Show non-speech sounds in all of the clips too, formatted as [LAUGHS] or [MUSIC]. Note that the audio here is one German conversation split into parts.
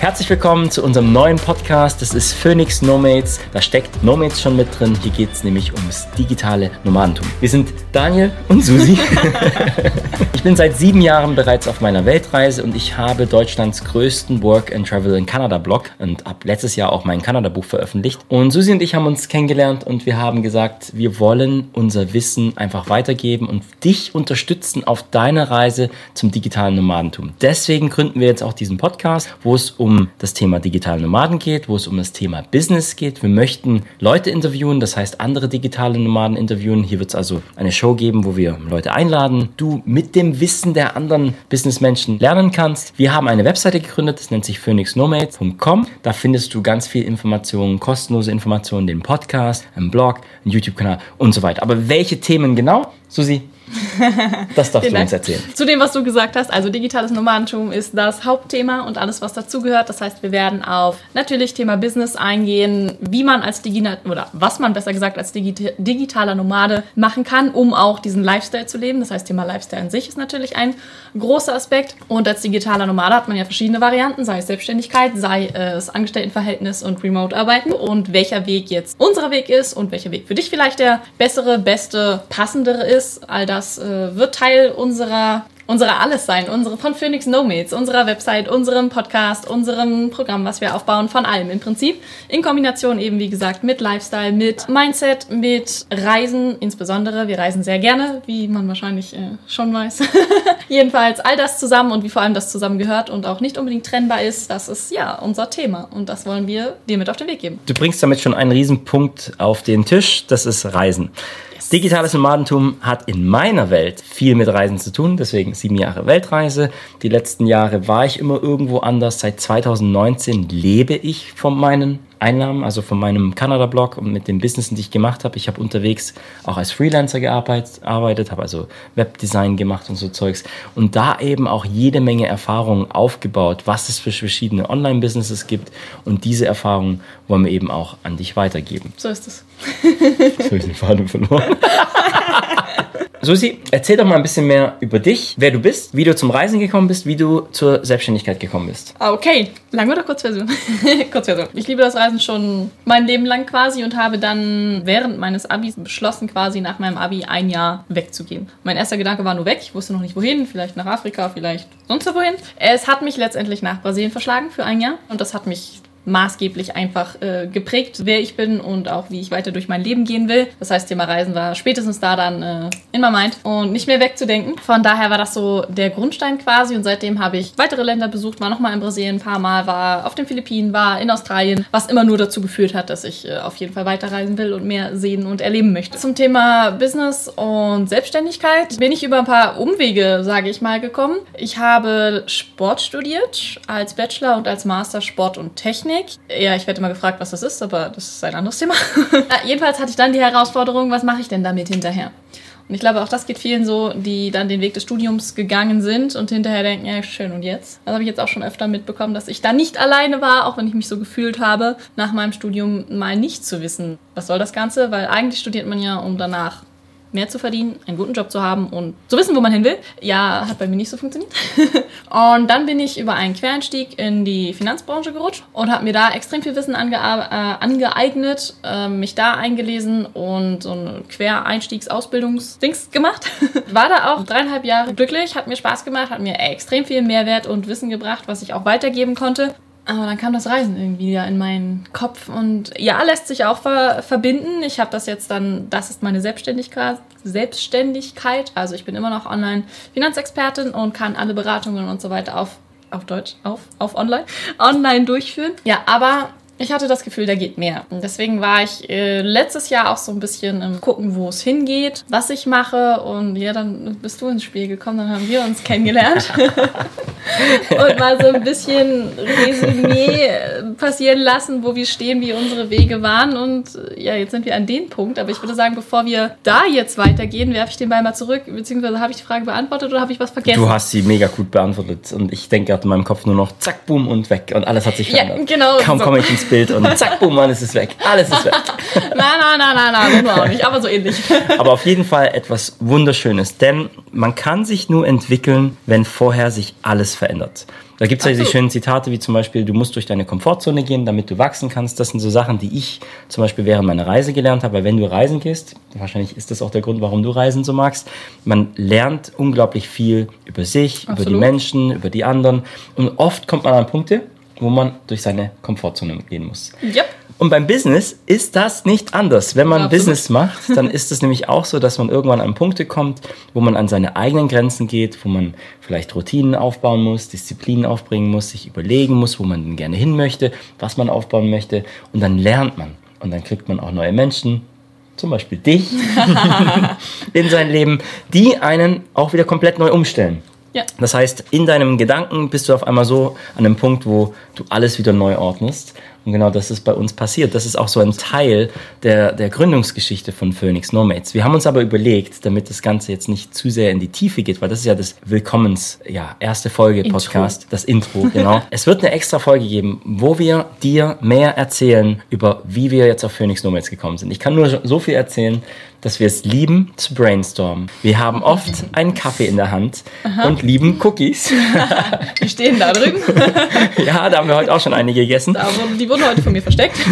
Herzlich willkommen zu unserem neuen Podcast. Das ist Phoenix Nomads. Da steckt Nomads schon mit drin. Hier geht es nämlich ums digitale Nomadentum. Wir sind Daniel und Susi. [LAUGHS] ich bin seit sieben Jahren bereits auf meiner Weltreise und ich habe Deutschlands größten Work and Travel in Canada Blog und habe letztes Jahr auch mein Kanada Buch veröffentlicht. Und Susi und ich haben uns kennengelernt und wir haben gesagt, wir wollen unser Wissen einfach weitergeben und dich unterstützen auf deiner Reise zum digitalen Nomadentum. Deswegen gründen wir jetzt auch diesen Podcast, wo es um um das Thema digitale Nomaden geht, wo es um das Thema Business geht. Wir möchten Leute interviewen, das heißt andere digitale Nomaden interviewen. Hier wird es also eine Show geben, wo wir Leute einladen, du mit dem Wissen der anderen Businessmenschen lernen kannst. Wir haben eine Webseite gegründet, das nennt sich phoenixnomads.com. Da findest du ganz viel Informationen, kostenlose Informationen, den Podcast, einen Blog, einen YouTube-Kanal und so weiter. Aber welche Themen genau? Susi, [LAUGHS] das darfst du uns erzählen. Zu dem, was du gesagt hast, also digitales Nomadentum ist das Hauptthema und alles, was dazugehört. Das heißt, wir werden auf natürlich Thema Business eingehen, wie man als Digital oder was man besser gesagt als Digi digitaler Nomade machen kann, um auch diesen Lifestyle zu leben. Das heißt, Thema Lifestyle an sich ist natürlich ein großer Aspekt. Und als digitaler Nomade hat man ja verschiedene Varianten, sei es Selbstständigkeit, sei es Angestelltenverhältnis und Remote-Arbeiten und welcher Weg jetzt unser Weg ist und welcher Weg für dich vielleicht der bessere, beste, passendere ist. All das das äh, wird Teil unserer unserer alles sein, unsere von Phoenix Nomads, unserer Website, unserem Podcast, unserem Programm, was wir aufbauen, von allem im Prinzip. In Kombination eben, wie gesagt, mit Lifestyle, mit Mindset, mit Reisen insbesondere. Wir reisen sehr gerne, wie man wahrscheinlich äh, schon weiß. [LAUGHS] Jedenfalls all das zusammen und wie vor allem das zusammengehört und auch nicht unbedingt trennbar ist, das ist ja unser Thema und das wollen wir dir mit auf den Weg geben. Du bringst damit schon einen Riesenpunkt auf den Tisch, das ist Reisen. Digitales Nomadentum hat in meiner Welt viel mit Reisen zu tun, deswegen sieben Jahre Weltreise. Die letzten Jahre war ich immer irgendwo anders. Seit 2019 lebe ich von meinen Einnahmen, also von meinem Kanada-Blog und mit den Businessen, die ich gemacht habe. Ich habe unterwegs auch als Freelancer gearbeitet, arbeitet, habe also Webdesign gemacht und so Zeugs und da eben auch jede Menge Erfahrungen aufgebaut, was es für verschiedene Online-Businesses gibt und diese Erfahrungen wollen wir eben auch an dich weitergeben. So ist es. Jetzt habe ich den Faden verloren. [LAUGHS] Susi, erzähl doch mal ein bisschen mehr über dich, wer du bist, wie du zum Reisen gekommen bist, wie du zur Selbstständigkeit gekommen bist. Ah, okay, lang oder Kurzversion? [LAUGHS] Kurzversion. Ich liebe das Reisen schon mein Leben lang quasi und habe dann während meines Abis beschlossen, quasi nach meinem Abi ein Jahr wegzugehen. Mein erster Gedanke war nur weg. Ich wusste noch nicht wohin, vielleicht nach Afrika, vielleicht sonst wohin. Es hat mich letztendlich nach Brasilien verschlagen für ein Jahr und das hat mich maßgeblich einfach äh, geprägt, wer ich bin und auch wie ich weiter durch mein Leben gehen will. Das heißt, Thema Reisen war spätestens da dann äh, in my mind und nicht mehr wegzudenken. Von daher war das so der Grundstein quasi und seitdem habe ich weitere Länder besucht, war nochmal in Brasilien ein paar Mal, war auf den Philippinen, war in Australien, was immer nur dazu geführt hat, dass ich äh, auf jeden Fall weiterreisen will und mehr sehen und erleben möchte. Zum Thema Business und Selbstständigkeit bin ich über ein paar Umwege, sage ich mal, gekommen. Ich habe Sport studiert als Bachelor und als Master Sport und Technik. Technik. Ja, ich werde immer gefragt, was das ist, aber das ist ein anderes Thema. [LAUGHS] jedenfalls hatte ich dann die Herausforderung, was mache ich denn damit hinterher? Und ich glaube, auch das geht vielen so, die dann den Weg des Studiums gegangen sind und hinterher denken, ja, schön, und jetzt? Das habe ich jetzt auch schon öfter mitbekommen, dass ich da nicht alleine war, auch wenn ich mich so gefühlt habe, nach meinem Studium mal nicht zu wissen, was soll das Ganze? Weil eigentlich studiert man ja, um danach mehr zu verdienen, einen guten Job zu haben und zu wissen, wo man hin will. Ja, hat bei mir nicht so funktioniert. [LAUGHS] und dann bin ich über einen Quereinstieg in die Finanzbranche gerutscht und habe mir da extrem viel Wissen ange äh, angeeignet, äh, mich da eingelesen und so ein Quereinstiegsausbildungsdings gemacht. [LAUGHS] War da auch dreieinhalb Jahre glücklich, hat mir Spaß gemacht, hat mir extrem viel Mehrwert und Wissen gebracht, was ich auch weitergeben konnte. Aber dann kam das Reisen irgendwie ja in meinen Kopf und ja, lässt sich auch ver verbinden. Ich habe das jetzt dann, das ist meine Selbstständigkeit, Selbstständigkeit. Also ich bin immer noch Online-Finanzexpertin und kann alle Beratungen und so weiter auf, auf Deutsch, auf, auf online, online durchführen. Ja, aber ich hatte das Gefühl, da geht mehr. Und deswegen war ich äh, letztes Jahr auch so ein bisschen im Gucken, wo es hingeht, was ich mache. Und ja, dann bist du ins Spiel gekommen, dann haben wir uns [LAUGHS] kennengelernt. [LAUGHS] und mal so ein bisschen Resümee passieren lassen, wo wir stehen, wie unsere Wege waren. Und äh, ja, jetzt sind wir an dem Punkt. Aber ich würde sagen, bevor wir da jetzt weitergehen, werfe ich den Ball mal zurück. Beziehungsweise habe ich die Frage beantwortet oder habe ich was vergessen? Du hast sie mega gut beantwortet. Und ich denke gerade in meinem Kopf nur noch zack, boom und weg. Und alles hat sich verändert. Ja, genau. Kaum so. komme ich ins Bild und [LAUGHS] zack, boom, alles ist weg. Alles ist weg. nein, nein, nein, nein, nein, auch nicht, aber so ähnlich. [LAUGHS] aber auf jeden Fall etwas Wunderschönes, denn man kann sich nur entwickeln, wenn vorher sich alles verändert. Da gibt es ja diese Absolut. schönen Zitate wie zum Beispiel, du musst durch deine Komfortzone gehen, damit du wachsen kannst. Das sind so Sachen, die ich zum Beispiel während meiner Reise gelernt habe. Weil wenn du reisen gehst, wahrscheinlich ist das auch der Grund, warum du Reisen so magst, man lernt unglaublich viel über sich, über die Absolut. Menschen, über die anderen. Und oft kommt man an Punkte, wo man durch seine Komfortzone gehen muss. Yep. Und beim Business ist das nicht anders. Wenn man Absolut. Business macht, dann ist es nämlich auch so, dass man irgendwann an Punkte kommt, wo man an seine eigenen Grenzen geht, wo man vielleicht Routinen aufbauen muss, Disziplinen aufbringen muss, sich überlegen muss, wo man denn gerne hin möchte, was man aufbauen möchte. Und dann lernt man. Und dann kriegt man auch neue Menschen, zum Beispiel dich, [LAUGHS] in sein Leben, die einen auch wieder komplett neu umstellen. Ja. Das heißt, in deinem Gedanken bist du auf einmal so an einem Punkt, wo du alles wieder neu ordnest. Und genau das ist bei uns passiert. Das ist auch so ein Teil der, der Gründungsgeschichte von Phoenix Nomads. Wir haben uns aber überlegt, damit das Ganze jetzt nicht zu sehr in die Tiefe geht, weil das ist ja das Willkommens, ja, erste Folge Intro. Podcast, das Intro, genau. [LAUGHS] es wird eine extra Folge geben, wo wir dir mehr erzählen über, wie wir jetzt auf Phoenix Nomads gekommen sind. Ich kann nur so viel erzählen, dass wir es lieben zu brainstormen. Wir haben oft einen Kaffee in der Hand und lieben Cookies. [LAUGHS] Die stehen da drüben. [LAUGHS] ja, da haben wir heute auch schon einige gegessen. Wurden, die wurden heute von mir versteckt. [LAUGHS]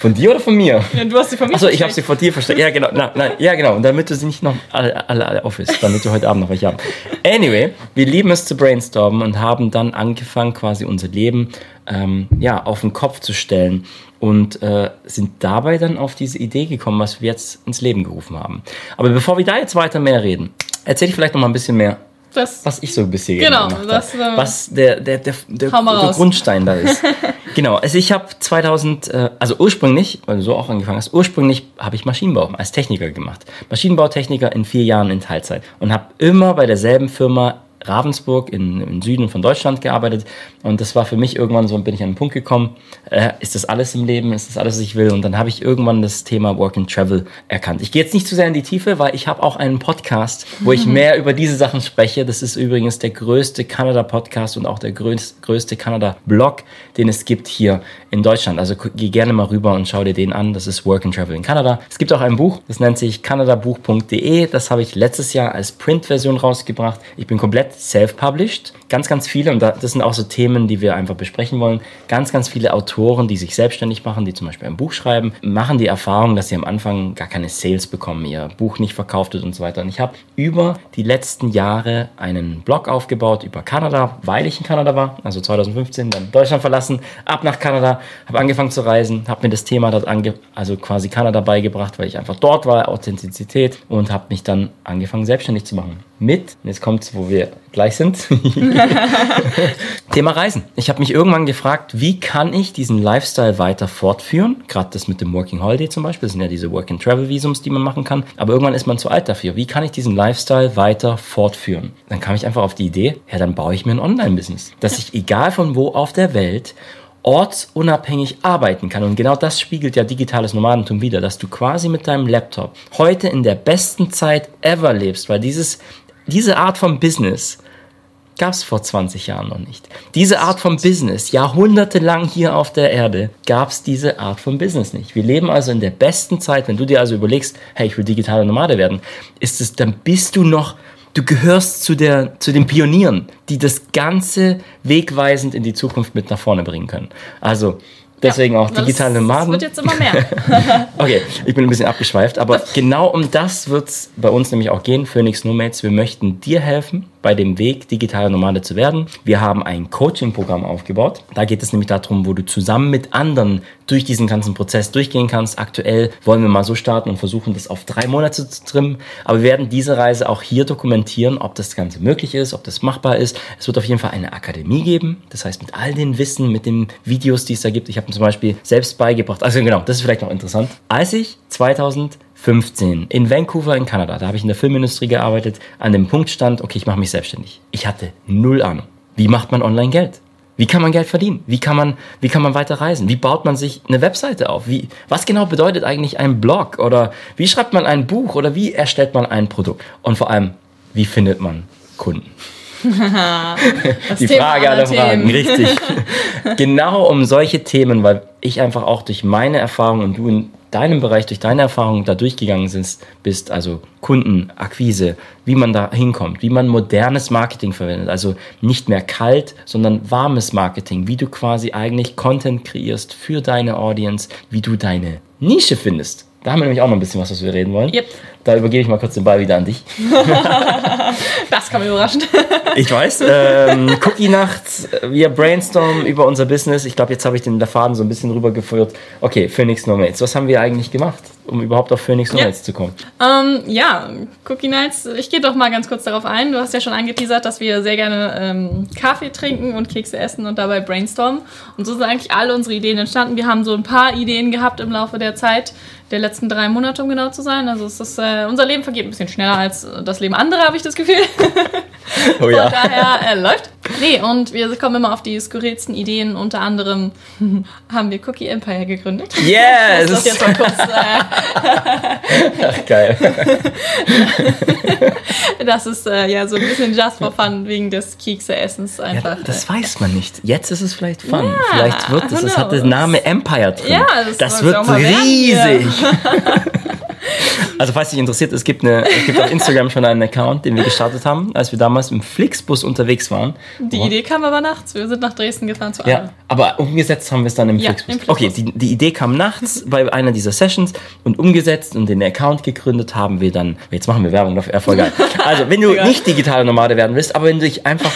Von dir oder von mir? Ja, Du hast sie von mir Achso, ich habe sie vor dir versteckt. Ja, genau. Na, na, ja, genau. Und damit du sie nicht noch alle, alle, alle auf ist, damit du heute Abend noch welche haben. Anyway, wir lieben es zu brainstormen und haben dann angefangen, quasi unser Leben ähm, ja, auf den Kopf zu stellen und äh, sind dabei dann auf diese Idee gekommen, was wir jetzt ins Leben gerufen haben. Aber bevor wir da jetzt weiter mehr reden, erzähl ich vielleicht noch mal ein bisschen mehr Das, was ich so bisher Genau, gemacht das, habe. äh, Was der, der, der, der, der. Grundstein da ist. [LAUGHS] genau, also ich habe 2000, äh, also ursprünglich, weil du so auch angefangen hast, ursprünglich habe ich Maschinenbau als Techniker gemacht. Maschinenbautechniker in vier Jahren in Teilzeit und habe immer bei derselben Firma Ravensburg in, im Süden von Deutschland gearbeitet und das war für mich irgendwann so, bin ich an einen Punkt gekommen, äh, ist das alles im Leben, ist das alles, was ich will und dann habe ich irgendwann das Thema Work and Travel erkannt. Ich gehe jetzt nicht zu sehr in die Tiefe, weil ich habe auch einen Podcast, wo ich mehr über diese Sachen spreche. Das ist übrigens der größte Kanada-Podcast und auch der größ- größte Kanada-Blog, den es gibt hier in Deutschland. Also geh gerne mal rüber und schau dir den an. Das ist Work and Travel in Kanada. Es gibt auch ein Buch, das nennt sich kanadabuch.de. Das habe ich letztes Jahr als Print-Version rausgebracht. Ich bin komplett self-published. Ganz, ganz viele, und da- das sind auch so Themen, die wir einfach besprechen wollen. Ganz, ganz viele Autoren, die sich selbstständig machen, die zum Beispiel ein Buch schreiben, machen die Erfahrung, dass sie am Anfang gar keine Sales bekommen, ihr Buch nicht verkauft wird und so weiter. Und ich habe über die letzten Jahre einen Blog aufgebaut über Kanada, weil ich in Kanada war, also 2015, dann Deutschland verlassen, ab nach Kanada, habe angefangen zu reisen, habe mir das Thema dort ange also quasi Kanada beigebracht, weil ich einfach dort war, Authentizität und habe mich dann angefangen selbstständig zu machen. Mit, jetzt kommt's, wo wir gleich sind, [LAUGHS] Thema Reisen. Ich habe mich irgendwann gefragt, wie kann ich diesen Lifestyle weiter fortführen? Gerade das mit dem Working Holiday zum Beispiel, das sind ja diese Work and Travel Visums, die man machen kann. Aber irgendwann ist man zu alt dafür. Wie kann ich diesen Lifestyle weiter fortführen? Dann kam ich einfach auf die Idee, ja, dann baue ich mir ein Online-Business, dass ich egal von wo auf der Welt ortsunabhängig arbeiten kann. Und genau das spiegelt ja digitales Nomadentum wieder, dass du quasi mit deinem Laptop heute in der besten Zeit ever lebst, weil dieses, diese Art von Business gab es vor 20 Jahren noch nicht. Diese Art von Business, jahrhundertelang hier auf der Erde, gab es diese Art von Business nicht. Wir leben also in der besten Zeit, wenn du dir also überlegst, hey, ich will digitaler Nomade werden, ist es, dann bist du noch, du gehörst zu, der, zu den Pionieren, die das Ganze wegweisend in die Zukunft mit nach vorne bringen können. Also, deswegen auch das- digitale Nomaden. Das wird jetzt immer mehr. [LAUGHS] Okay, ich bin ein bisschen abgeschweift, aber [LAUGHS] genau um das wird es bei uns nämlich auch gehen, Phoenix Nomads. Wir möchten dir helfen, bei dem Weg, digitaler Nomade zu werden. Wir haben ein Coaching-Programm aufgebaut. Da geht es nämlich darum, wo du zusammen mit anderen durch diesen ganzen Prozess durchgehen kannst. Aktuell wollen wir mal so starten und versuchen, das auf drei Monate zu trimmen. Aber wir werden diese Reise auch hier dokumentieren, ob das Ganze möglich ist, ob das machbar ist. Es wird auf jeden Fall eine Akademie geben. Das heißt, mit all den Wissen, mit den Videos, die es da gibt. Ich habe zum Beispiel selbst beigebracht. Also genau, das ist vielleicht noch interessant. Als ich 2015 in Vancouver in Kanada, da habe ich in der Filmindustrie gearbeitet, an dem Punkt stand, okay, ich mache mich selbstständig. Ich hatte null Ahnung. Wie macht man online Geld? Wie kann man Geld verdienen? Wie kann man, wie kann man weiter reisen? Wie baut man sich eine Webseite auf? Wie, was genau bedeutet eigentlich ein Blog? Oder wie schreibt man ein Buch? Oder wie erstellt man ein Produkt? Und vor allem, wie findet man Kunden? [LAUGHS] Die Thema Frage aller aller Fragen, Themen. richtig. [LAUGHS] genau um solche Themen, weil ich einfach auch durch meine Erfahrung und du in deinem Bereich, durch deine Erfahrungen da durchgegangen bist, also Kundenakquise, wie man da hinkommt, wie man modernes Marketing verwendet, also nicht mehr kalt, sondern warmes Marketing, wie du quasi eigentlich Content kreierst für deine Audience, wie du deine Nische findest. Da haben wir nämlich auch noch ein bisschen was, was wir reden wollen. Yep. Da übergebe ich mal kurz den Ball wieder an dich. [LAUGHS] das kann mich überraschen. ich weiß. Ähm, Cookie-Nacht, wir brainstormen über unser Business. Ich glaube, jetzt habe ich den Faden so ein bisschen rübergeführt. Okay, Phoenix Nomads. Was haben wir eigentlich gemacht, um überhaupt auf Phoenix Nomads ja. zu kommen? Ähm, ja, Cookie Nights. Ich gehe doch mal ganz kurz darauf ein. Du hast ja schon angeteasert, dass wir sehr gerne ähm, Kaffee trinken und Kekse essen und dabei brainstormen. Und so sind eigentlich alle unsere Ideen entstanden. Wir haben so ein paar Ideen gehabt im Laufe der Zeit der letzten drei Monate, um genau zu sein. Also es ist, äh, unser Leben vergeht ein bisschen schneller als das Leben anderer, habe ich das Gefühl. Oh ja. Von daher äh, läuft. Nee, und wir kommen immer auf die skurrilsten Ideen. Unter anderem [LAUGHS] haben wir Cookie Empire gegründet. Yes! Das ist jetzt mal kurz. Äh, Ach, geil. [LAUGHS] das ist äh, ja so ein bisschen just for fun wegen des Kekse-Essens einfach. Ja, das weiß man nicht. Jetzt ist es vielleicht fun. Ja, vielleicht wird es, es hat den Name Empire drin. Ja, das, das wird riesig. [LAUGHS] Also falls dich interessiert, es gibt, eine, es gibt auf Instagram schon einen Account, den wir gestartet haben, als wir damals im Flixbus unterwegs waren. Die Idee kam aber nachts. Wir sind nach Dresden gefahren zu Ja, aber umgesetzt haben wir es dann im, ja, Flixbus. im Flixbus. Okay, die, die Idee kam nachts [LAUGHS] bei einer dieser Sessions und umgesetzt und den Account gegründet haben wir dann. Jetzt machen wir Werbung dafür, geil. [LAUGHS] Also, wenn du nicht digitale Nomade werden willst, aber wenn du dich einfach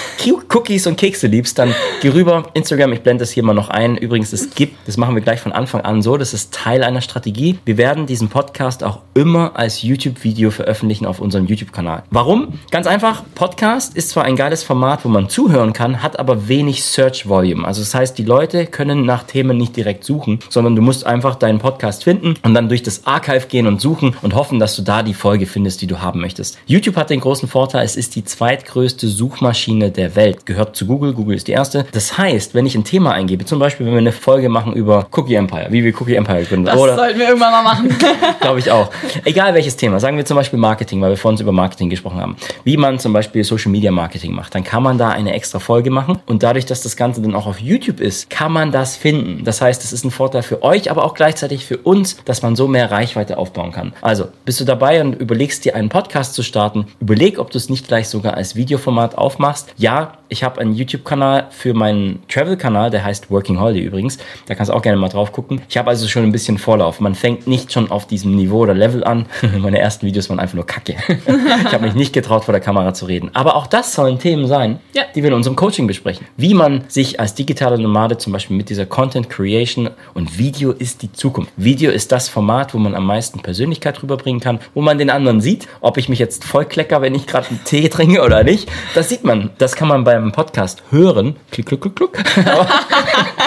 Cookies und Kekse liebst, dann geh rüber. Instagram, ich blende das hier mal noch ein. Übrigens, es gibt, das machen wir gleich von Anfang an so, das ist Teil einer Strategie. Wir werden diesen Podcast auch immer als YouTube-Video veröffentlichen auf unserem YouTube-Kanal. Warum? Ganz einfach, Podcast ist zwar ein geiles Format, wo man zuhören kann, hat aber wenig Search Volume. Also das heißt, die Leute können nach Themen nicht direkt suchen, sondern du musst einfach deinen Podcast finden und dann durch das Archive gehen und suchen und hoffen, dass du da die Folge findest, die du haben möchtest. YouTube hat den großen Vorteil, es ist die zweitgrößte Suchmaschine der Welt. Gehört zu Google, Google ist die erste. Das heißt, wenn ich ein Thema eingebe, zum Beispiel, wenn wir eine Folge machen über Cookie Empire, wie wir Cookie Empire gründen. Das oder, sollten wir irgendwann mal machen. [LAUGHS] Glaube ich auch. Egal welches Thema, sagen wir zum Beispiel Marketing, weil wir vorhin über Marketing gesprochen haben, wie man zum Beispiel Social Media Marketing macht, dann kann man da eine extra Folge machen und dadurch, dass das Ganze dann auch auf YouTube ist, kann man das finden. Das heißt, es ist ein Vorteil für euch, aber auch gleichzeitig für uns, dass man so mehr Reichweite aufbauen kann. Also, bist du dabei und überlegst dir einen Podcast zu starten, überleg, ob du es nicht gleich sogar als Videoformat aufmachst. Ja, ich habe einen YouTube-Kanal für meinen Travel-Kanal, der heißt Working Holiday übrigens. Da kannst du auch gerne mal drauf gucken. Ich habe also schon ein bisschen Vorlauf. Man fängt nicht schon auf diesem Niveau oder Level an. [LAUGHS] Meine ersten Videos waren einfach nur Kacke. ich habe mich nicht getraut, vor der Kamera zu reden. Aber auch das sollen Themen sein, ja. die wir in unserem Coaching besprechen. Wie man sich als digitaler Nomade zum Beispiel mit dieser Content Creation und Video ist die Zukunft. Video ist das Format, wo man am meisten Persönlichkeit rüberbringen kann, wo man den anderen sieht, ob ich mich jetzt voll klecker, wenn ich gerade einen Tee trinke oder nicht. Das sieht man. Das kann man beim Podcast hören. Klick, klick, klick, klick. [LAUGHS] [LAUGHS]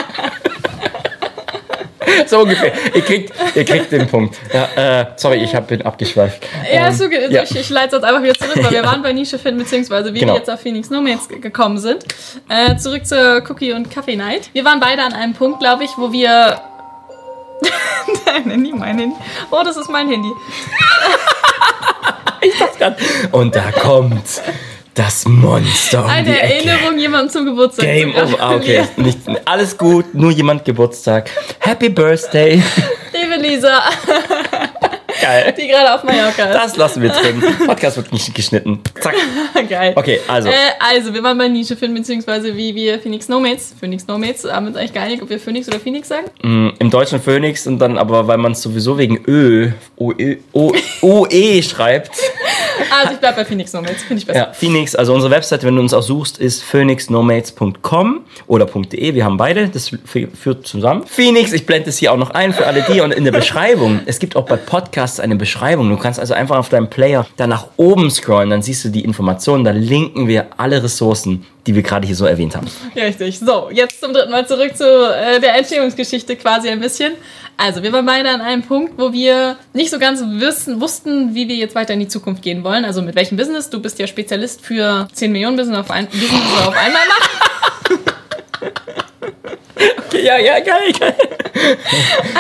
[LAUGHS] so ungefähr. Ihr kriegt, ihr kriegt den Punkt. Ja, äh, sorry, ich hab, bin abgeschweift. Ja, ähm, so, ja. ich, ich leite es einfach wieder zurück, weil wir waren bei Nische finden, beziehungsweise wie genau. wir jetzt auf Phoenix Nomads gekommen sind. Äh, zurück zur Cookie und Kaffee Night. Wir waren beide an einem Punkt, glaube ich, wo wir. [LAUGHS] Dein Handy, mein Handy. Oh, das ist mein Handy. ich dachte gerade. Und da kommt's. Das Monster. Um Eine Erinnerung jemandem zum Geburtstag. Game over. Ah, okay. Nicht, alles gut, nur jemand Geburtstag. Happy Birthday. Liebe Lisa. Geil. Die gerade auf Mallorca ist. Das lassen wir drin. Podcast wird nicht geschnitten. Zack. [LAUGHS] Geil. Okay, also. Äh, also, wir waren bei Nische finden, beziehungsweise wie wir Phoenix Nomads. Phoenix Nomads, haben wir uns eigentlich gar nicht, ob wir Phoenix oder Phoenix sagen. Mm, Im Deutschen Phoenix und dann aber, weil man es sowieso wegen Ö, O, -E, o, o E schreibt. [LAUGHS] Also, ich bleib bei Phoenix Nomads, finde ich besser. Ja, Phoenix, also unsere Webseite, wenn du uns auch suchst, ist phoenixnomads.com oder .de. Wir haben beide, das führt zusammen. Phoenix, ich blende es hier auch noch ein für alle die und in der Beschreibung. Es gibt auch bei Podcasts eine Beschreibung. Du kannst also einfach auf deinem Player da nach oben scrollen, dann siehst du die Informationen, da linken wir alle Ressourcen, die wir gerade hier so erwähnt haben. Richtig. So, jetzt zum dritten Mal zurück zu äh, der Entstehungsgeschichte quasi ein bisschen. Also, wir waren beide an einem Punkt, wo wir nicht so ganz wissen, wussten, wie wir jetzt weiter in die Zukunft gehen wollen. Also mit welchem Business. Du bist ja Spezialist für 10 Millionen Business auf, ein, Business auf einmal machen. [LAUGHS] [LAUGHS] okay, ja, ja, geil, geil.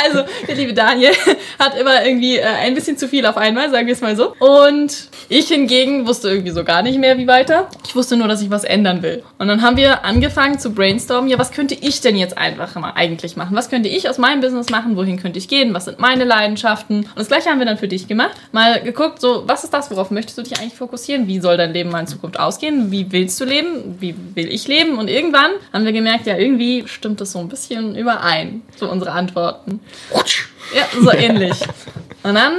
also, der liebe Daniel hat immer irgendwie äh, ein bisschen zu viel auf einmal, sagen wir es mal so. Und ich hingegen wusste irgendwie so gar nicht mehr, wie weiter. Ich wusste nur, dass ich was ändern will. Und dann haben wir angefangen zu brainstormen, ja, was könnte ich denn jetzt einfach mal eigentlich machen? Was könnte ich aus meinem Business machen? Wohin könnte ich gehen? Was sind meine Leidenschaften? Und das gleiche haben wir dann für dich gemacht. Mal geguckt, so, was ist das? Worauf möchtest du dich eigentlich fokussieren? Wie soll dein Leben mal in Zukunft ausgehen? Wie willst du leben? Wie will ich leben? Und irgendwann haben wir gemerkt, ja, irgendwie stimmt das so ein bisschen überein, so unsere Antworten. Ja, so ähnlich. Und dann,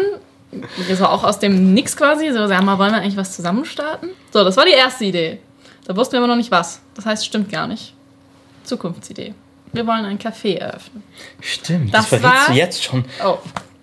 so auch aus dem Nix quasi, so, sag mal, wollen wir eigentlich was zusammen starten? So, das war die erste Idee. Da wussten wir aber noch nicht was. Das heißt, stimmt gar nicht. Zukunftsidee. Wir wollen ein Café eröffnen. Stimmt, Das das, war- du jetzt schon. Oh.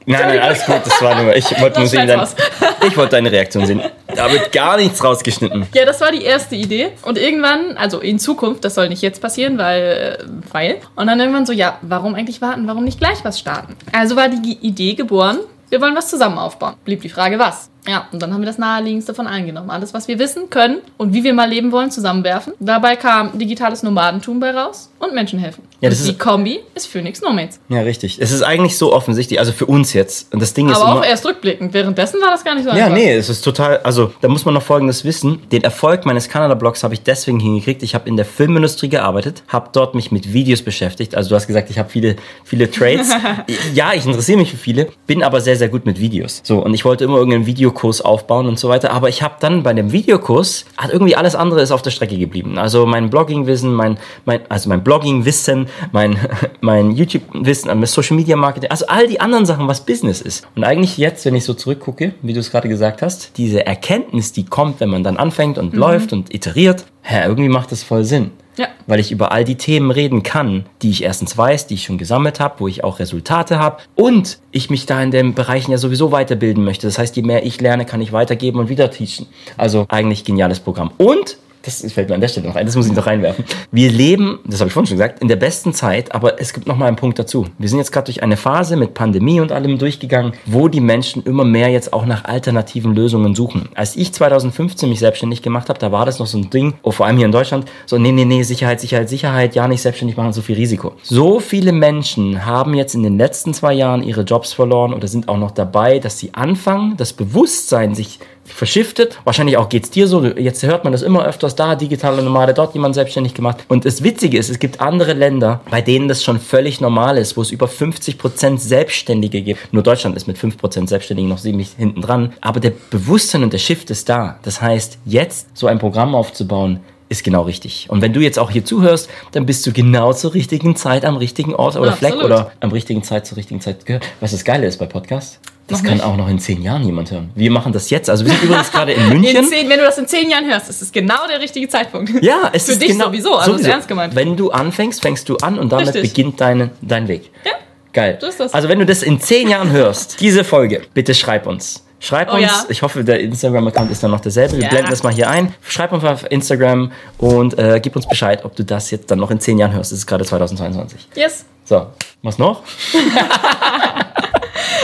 Nein, nein, alles gut, das war nur, ich wollte [LAUGHS] nur sehen, dein, [LAUGHS] ich wollte deine Reaktion sehen. Da wird gar nichts rausgeschnitten. Ja, das war die erste Idee. Und irgendwann, also in Zukunft, das soll nicht jetzt passieren, weil, äh, weil. Und dann irgendwann so, ja, warum eigentlich warten? Warum nicht gleich was starten? Also war die Idee geboren, wir wollen was zusammen aufbauen. Blieb die Frage, was? Ja, und dann haben wir das naheliegendste von allen genommen. Alles, was wir wissen, können und wie wir mal leben wollen, zusammenwerfen. Dabei kam digitales Nomadentum bei raus und Menschen helfen. Ja, das und die ist- Kombi ist Phoenix Nomads. Ja, richtig. Es ist eigentlich so offensichtlich, also für uns jetzt. Und das Ding ist Aber auch erst rückblickend. Währenddessen war das gar nicht so Ja, einfach. nee, es ist total, also da muss man noch Folgendes wissen. Den Erfolg meines Kanada-Blogs habe ich deswegen hingekriegt. Ich habe in der Filmindustrie gearbeitet, habe dort mich mit Videos beschäftigt. Also du hast gesagt, ich habe viele, viele Trades. [LAUGHS] ja, ich interessiere mich für viele, bin aber sehr, sehr gut mit Videos. So, und ich wollte immer irgendeinen Videokurs aufbauen und so weiter. Aber ich habe dann bei dem Videokurs, hat irgendwie alles andere ist auf der Strecke geblieben. Also mein Blogging-Wissen, mein, mein, also mein Blogging-Wissen, mein, [LAUGHS] mein YouTube-Wissen, mein Social-Media-Marketing, also all die anderen Sachen, was Business ist. Und eigentlich jetzt, wenn ich so zurückgucke, wie du es gerade gesagt hast, diese Erkenntnis, die kommt, wenn man dann anfängt und läuft und iteriert, hä, irgendwie macht das voll Sinn. Ja. Weil ich über all die Themen reden kann, die ich erstens weiß, die ich schon gesammelt habe, wo ich auch Resultate habe und ich mich da in den Bereichen ja sowieso weiterbilden möchte. Das heißt, je mehr ich lerne, kann ich weitergeben und wieder teachen. Also eigentlich geniales Programm. Und das fällt mir an der Stelle noch ein, das muss ich noch reinwerfen. Wir leben, das habe ich vorhin schon gesagt, in der besten Zeit, aber es gibt noch mal einen Punkt dazu. Wir sind jetzt gerade durch eine Phase mit Pandemie und allem durchgegangen, wo die Menschen immer mehr jetzt auch nach alternativen Lösungen suchen. Als ich 2015 mich selbstständig gemacht habe, da war das noch so ein Ding, oh, vor allem hier in Deutschland, so nee, nee, nee, Sicherheit, Sicherheit, Sicherheit, ja nicht selbstständig machen, so viel Risiko. So viele Menschen haben jetzt in den letzten zwei Jahren ihre Jobs verloren oder sind auch noch dabei, dass sie anfangen, das Bewusstsein sich verschiftet. Wahrscheinlich auch geht's dir so. Jetzt hört man das immer öfters da, digitale Nomade, dort jemand selbstständig gemacht. Und das Witzige ist, es gibt andere Länder, bei denen das schon völlig normal ist, wo es über 50% Selbstständige gibt. Nur Deutschland ist mit 5% Selbstständigen noch ziemlich hinten dran. Aber der Bewusstsein und der Shift ist da. Das heißt, jetzt so ein Programm aufzubauen, ist genau richtig. Und wenn du jetzt auch hier zuhörst, dann bist du genau zur richtigen Zeit am richtigen Ort oder Fleck Absolut. oder am richtigen Zeit zur richtigen Zeit gehört. Was das Geile ist bei Podcasts? Das Noch kann nicht. auch noch in zehn Jahren jemand hören. Wir machen das jetzt. Also wir sind übrigens gerade in [LAUGHS] In München. zehn, wenn du das in zehn Jahren hörst, ist es genau der richtige Zeitpunkt. Ja, es Für ist dich genau, sowieso, also ist ernst gemeint. Wenn du anfängst, fängst du an und damit Richtig. beginnt deine, dein Weg. Ja. Geil. So ist das. Also wenn du das in zehn Jahren hörst, diese Folge, bitte schreib uns. Schreib Oh uns, ja. ich hoffe, der Instagram-Account ist dann noch derselbe. Wir Ja. blenden das mal hier ein. Schreib uns auf Instagram und äh, gib uns Bescheid, ob du das jetzt dann noch in zehn Jahren hörst. Es ist gerade 2022. Yes. So, was noch? [LAUGHS]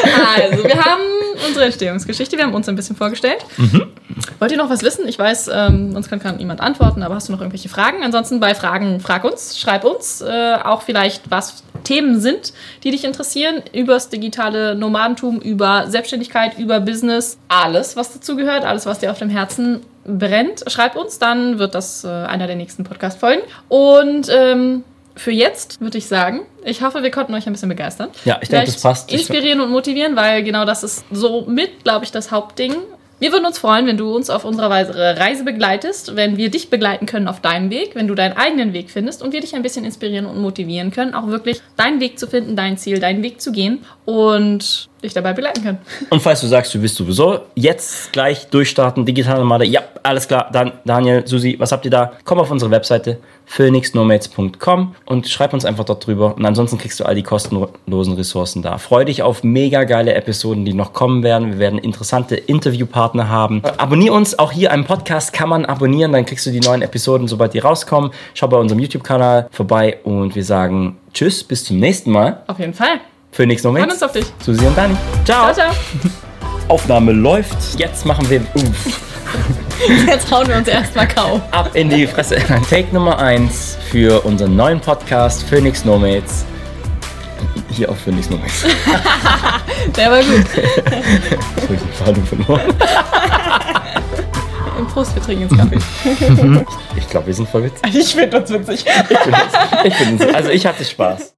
Also, wir haben unsere Entstehungsgeschichte, wir haben uns ein bisschen vorgestellt. Wollt ihr noch was wissen? Ich weiß, ähm, uns kann gerade niemand antworten, aber hast du noch irgendwelche Fragen? Ansonsten bei Fragen frag uns, schreib uns äh, auch vielleicht, was Themen sind, die dich interessieren, übers digitale Nomadentum, über Selbstständigkeit, über Business, alles, was dazu gehört, alles, was dir auf dem Herzen brennt. Schreib uns, dann wird das äh, einer der nächsten Podcast-Folgen. Und ähm, für jetzt würde ich sagen, ich hoffe, wir konnten euch ein bisschen begeistern. Ja, ich denke, das passt. Inspirieren und motivieren, weil genau das ist so mit, glaube ich, das Hauptding. Wir würden uns freuen, wenn du uns auf unserer Reise begleitest, wenn wir dich begleiten können auf deinem Weg, wenn du deinen eigenen Weg findest und wir dich ein bisschen inspirieren und motivieren können, auch wirklich deinen Weg zu finden, dein Ziel, deinen Weg zu gehen und dich dabei begleiten können. Und falls du sagst, du bist sowieso jetzt gleich durchstarten, digitale Nomade, ja, alles klar, dann Daniel, Susi, was habt ihr da? Komm auf unsere Webseite phoenixnomads.com und schreib uns einfach dort drüber. Und ansonsten kriegst du all die kostenlosen Ressourcen da. Freu dich auf mega geile Episoden, die noch kommen werden. Wir werden interessante Interviewpartner haben. Abonnier uns, auch hier am Podcast kann man abonnieren, dann kriegst du die neuen Episoden, sobald die rauskommen. Schau bei unserem YouTube-Kanal vorbei und wir sagen Tschüss, bis zum nächsten Mal. Auf jeden Fall. Phoenix Freuen Nomads. uns auf dich. Susi und Dani. Ciao, ciao. [LAUGHS] Aufnahme läuft. Jetzt machen wir uff, [LAUGHS] Jetzt hauen wir uns erstmal Kau. ab in die Fresse. Take Nummer 1 für unseren neuen Podcast Phoenix Nomads. Hier auf Phoenix Nomads. [LAUGHS] Der war gut. Jetzt habe ich den Faden verloren. Prost, wir trinken jetzt Kaffee. Ich glaube, wir sind voll witzig. Ich finde uns witzig. Ich bin, ich bin, also ich hatte Spaß.